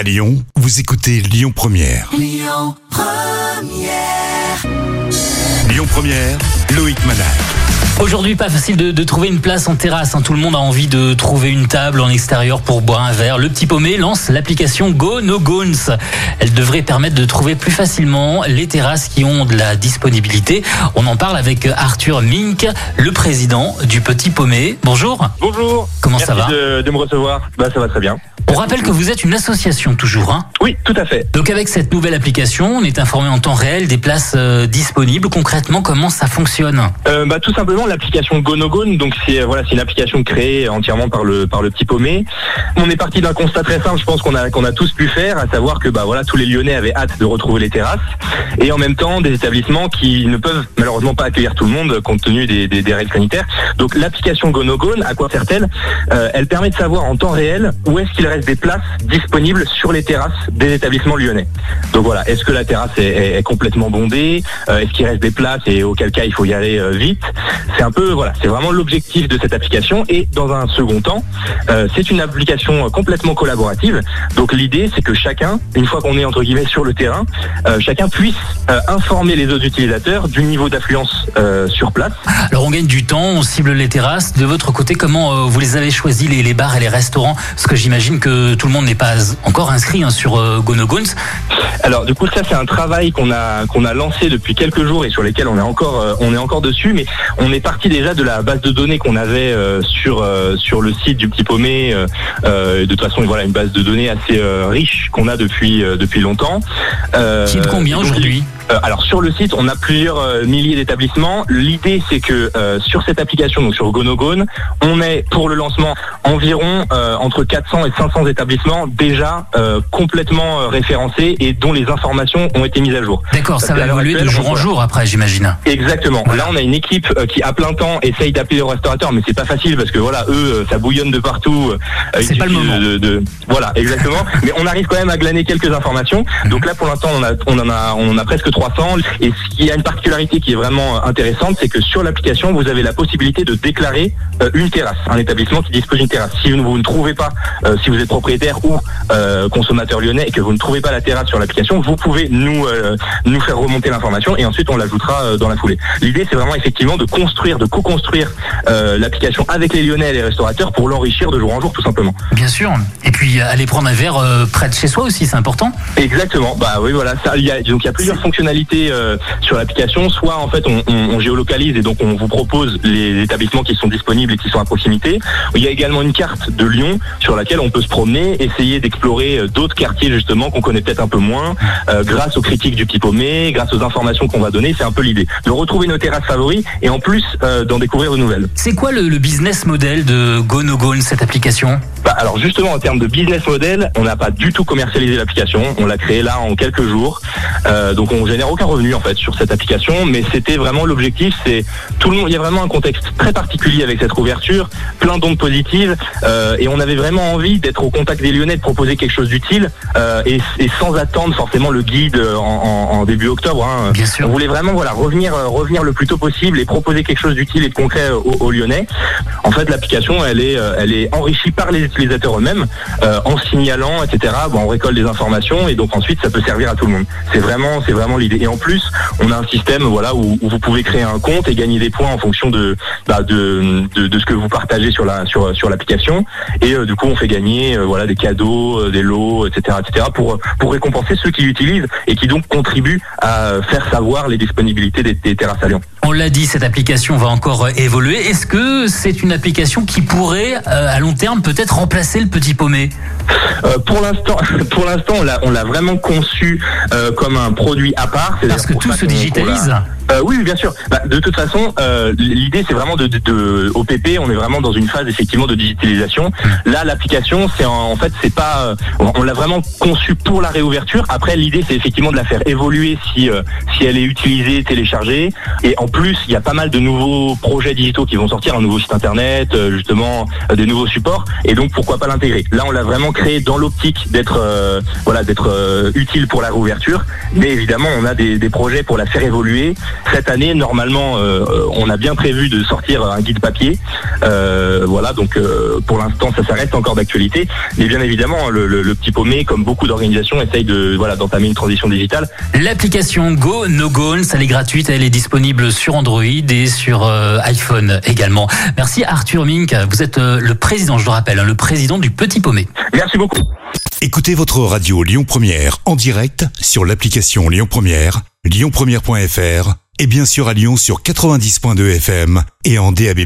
À Lyon, vous écoutez Lyon Première. Lyon Première, Loïc Manal. Aujourd'hui, pas facile de, de trouver une place en terrasse. hein. Tout le monde a envie de trouver une table en extérieur pour boire un verre. Le petit paumé lance l'application Go No Gones. Elle devrait permettre de trouver plus facilement les terrasses qui ont de la disponibilité. On en parle avec Arthur Mink, le président du Petit Paumé. Bonjour. Bonjour. Comment Merci ça va de, de me recevoir. Bah, ça va très bien. On rappelle que vous êtes une association toujours. Hein Oui, tout à fait. Donc avec cette nouvelle application, on est informé en temps réel des places euh, disponibles. Concrètement, comment ça fonctionne Euh, bah, tout simplement l'application GoNoGone. Donc c'est euh, voilà, c'est une application créée entièrement par le par le petit paumé. On est parti d'un constat très simple. Je pense qu'on a qu'on a tous pu faire, à savoir que bah voilà, tous les Lyonnais avaient hâte de retrouver les terrasses et en même temps des établissements qui ne peuvent malheureusement pas accueillir tout le monde compte tenu des, des, des règles sanitaires. Donc l'application GoNoGone, à quoi sert-elle? Euh, Elle permet de savoir en temps réel où est-ce qu'il reste des places disponibles sur les terrasses des établissements lyonnais. Donc voilà, est-ce que la terrasse est, complètement bondée Euh, Est-ce qu'il reste des places et auquel cas il faut y aller euh, vite? C'est un peu voilà, c'est vraiment l'objectif de cette application. Et dans un second temps, euh, c'est une application complètement collaborative. Donc l'idée c'est que chacun, une fois qu'on est entre guillemets sur le terrain, chacun puisse informer les autres utilisateurs du niveau d'affluence sur place. Alors on gagne du temps, on cible les terrasses. De votre côté, comment vous les avez choisis, les, bars et les restaurants? Parce que j'imagine que tout le monde n'est pas encore inscrit hein, sur GoNoGones. Alors du coup ça c'est un travail qu'on a qu'on a lancé depuis quelques jours et sur lesquels on est encore euh, on est encore dessus mais on est parti déjà de la base de données qu'on avait euh, sur euh, sur le site du petit paumé de toute façon voilà une base de données assez riche qu'on a depuis depuis longtemps. Qui est de combien aujourd'hui? Alors sur le site, on a plusieurs euh, milliers d'établissements. L'idée, c'est que euh, sur cette application, donc sur GoNoGone, on est pour le lancement environ euh, entre 400 et 500 établissements déjà euh, complètement euh, référencés et dont les informations ont été mises à jour. D'accord, ça va évoluer de jour en jour après, j'imagine. Exactement. Voilà. Là, on a une équipe euh, qui à plein temps essaye d'appeler les restaurateurs, mais c'est pas facile parce que voilà, eux, euh, ça bouillonne de partout. euh, C'est pas le moment. de- de- voilà, exactement. mais on arrive quand même à glaner quelques informations. Mhm. Donc là, pour l'instant, on, a, on en a, on en a presque 300. Et ce qui a une particularité qui est vraiment euh, intéressante, c'est que sur l'application, vous avez la possibilité de déclarer euh, une terrasse, un établissement qui dispose d'une terrasse. Si vous ne trouvez pas, euh, si vous êtes propriétaire ou consommateur lyonnais et que vous ne trouvez pas la terrasse sur l'application, vous pouvez nous nous faire remonter l'information et ensuite on l'ajoutera dans la foulée. L'idée, c'est vraiment effectivement de construire, de co-construire l'application avec les Lyonnais et les restaurateurs pour l'enrichir de jour en jour, tout simplement. Bien sûr. Et puis aller prendre un verre près de chez soi aussi, c'est important. Exactement. Bah oui, voilà. Ça, il y a, donc il y a plusieurs fonctionnalités euh, sur l'application. Soit en fait on, on- on géolocalise et donc on vous propose les établissements qui sont disponibles et qui sont à proximité. Il y a également une carte de Lyon sur laquelle on peut se promener, essayer d'explorer euh, d'autres quartiers justement qu'on connaît peut-être un peu moins, euh, grâce aux critiques du petit paumé, grâce aux informations qu'on va donner. C'est un peu l'idée de retrouver nos terrasses favoris et en plus euh, d'en découvrir de nouvelles. C'est quoi le, le business model de GoNoGone, cette application? Bah, alors justement en termes de business model, on n'a pas du tout commercialisé l'application. On l'a créée là en quelques jours, Euh, donc on génère aucun revenu en fait sur cette application. Mais c'était vraiment l'objectif. C'est tout le monde. Il y a vraiment un contexte très particulier avec cette ouverture, plein d'ondes positives, euh, et on avait vraiment envie d'être au contact des Lyonnais, de proposer quelque chose d'utile euh, et, et sans attendre forcément le guide euh, en, en- en début octobre. hein. Bien sûr. On voulait vraiment voilà revenir revenir le plus tôt possible et proposer quelque chose d'utile et de concret aux, aux Lyonnais. En fait, l'application, elle est, elle est enrichie par les utilisateurs eux-mêmes, euh, en signalant, etc. Bon, on récolte des informations et donc ensuite, ça peut servir à tout le monde. C'est vraiment, c'est vraiment Et en plus, on a un système, voilà, où, vous pouvez créer un compte et gagner des points en fonction de, bah, ce que vous partagez sur la, sur, sur l'application. Et euh, du coup, on fait gagner, euh, voilà, des cadeaux, euh, des lots, etc., etc. pour, récompenser ceux qui l'utilisent et qui donc contribuent à faire savoir les disponibilités des, terrasses. On l'a dit, cette application va encore euh, évoluer. Est-ce que c'est une application qui pourrait, euh, à long terme, peut-être remplacer le petit paumé Euh, pour l'instant, pour l'instant, on l'a, vraiment conçu euh, comme un produit à part. Parce que tout se digitalise. Euh, oui, bien sûr. Bah, de toute façon, euh, l'idée c'est vraiment de, de, de- au PP, on est vraiment dans une phase effectivement de digitalisation. Là, l'application, c'est en, en fait, c'est pas, euh, on, l'a vraiment conçu pour la réouverture. Après, l'idée c'est effectivement de la faire évoluer si si elle est utilisée, téléchargée. Et en plus, il y a pas mal de nouveaux projets digitaux qui vont sortir, un nouveau site internet, euh, justement, euh, des nouveaux supports. Et donc, pourquoi pas l'intégrer Là, on l'a vraiment créé dans l'optique d'être, euh, utile pour la réouverture. Mais évidemment, on a des, projets pour la faire évoluer. Cette année, normalement, on a bien prévu de sortir un guide papier. Voilà, donc pour l'instant, ça, reste encore d'actualité. Mais bien évidemment, le petit paumé, comme beaucoup d'organisations, essaye de, voilà, d'entamer une transition digitale. L'application Go No Goals, elle est gratuite, elle est disponible sur Android et sur euh, iPhone également. Merci Arthur Mink, vous êtes euh, le président, je le rappelle, hein, le président du Petit Paumé. Merci beaucoup. Écoutez votre radio Lyon Première en direct sur l'application Lyon Première, lyonpremière.fr et bien sûr à Lyon sur 90.2 FM et en DAB+.